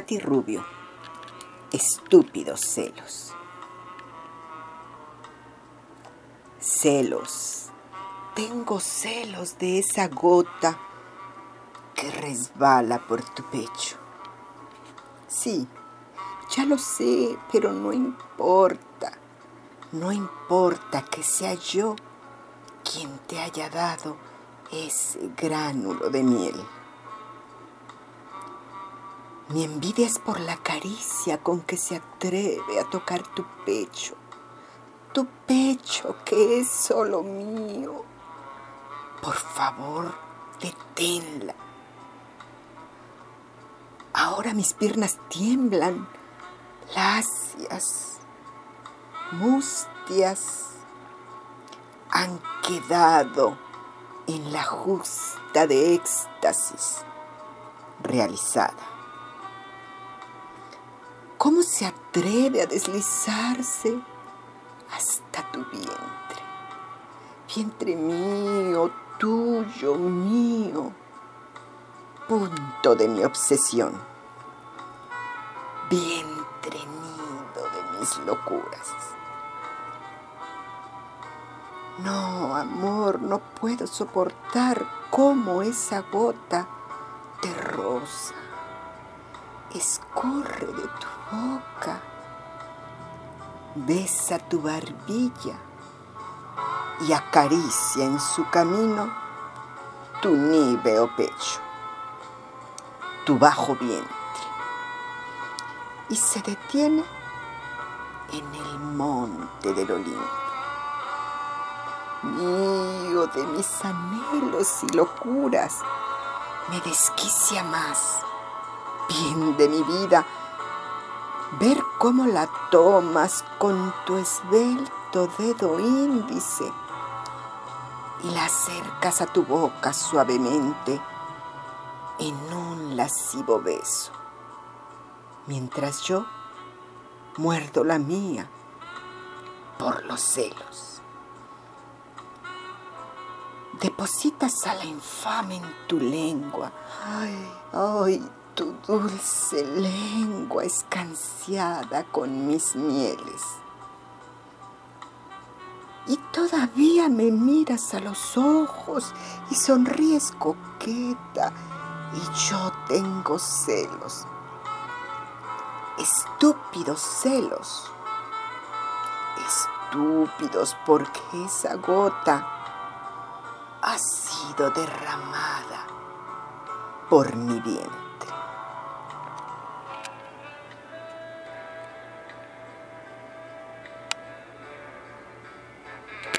Rubio. Estúpidos celos. Celos. Tengo celos de esa gota que resbala por tu pecho. Sí, ya lo sé, pero no importa. No importa que sea yo quien te haya dado ese gránulo de miel. Mi envidia es por la caricia con que se atreve a tocar tu pecho, tu pecho que es solo mío. Por favor, deténla. Ahora mis piernas tiemblan, lacias, mustias, han quedado en la justa de éxtasis realizada. ¿Cómo se atreve a deslizarse hasta tu vientre? Vientre mío, tuyo, mío, punto de mi obsesión. Vientre nido de mis locuras. No, amor, no puedo soportar cómo esa gota te rosa escorre de tu boca, besa tu barbilla y acaricia en su camino tu níveo pecho, tu bajo vientre, y se detiene en el monte del Olimpo. Mío de mis anhelos y locuras, me desquicia más bien de mi vida, ver cómo la tomas con tu esbelto dedo índice y la acercas a tu boca suavemente en un lascivo beso, mientras yo muerdo la mía por los celos. Depositas a la infame en tu lengua. Ay, ay, tu dulce lengua escanciada con mis mieles. Y todavía me miras a los ojos y sonríes coqueta y yo tengo celos. Estúpidos celos. Estúpidos porque esa gota ha sido derramada por mi bien.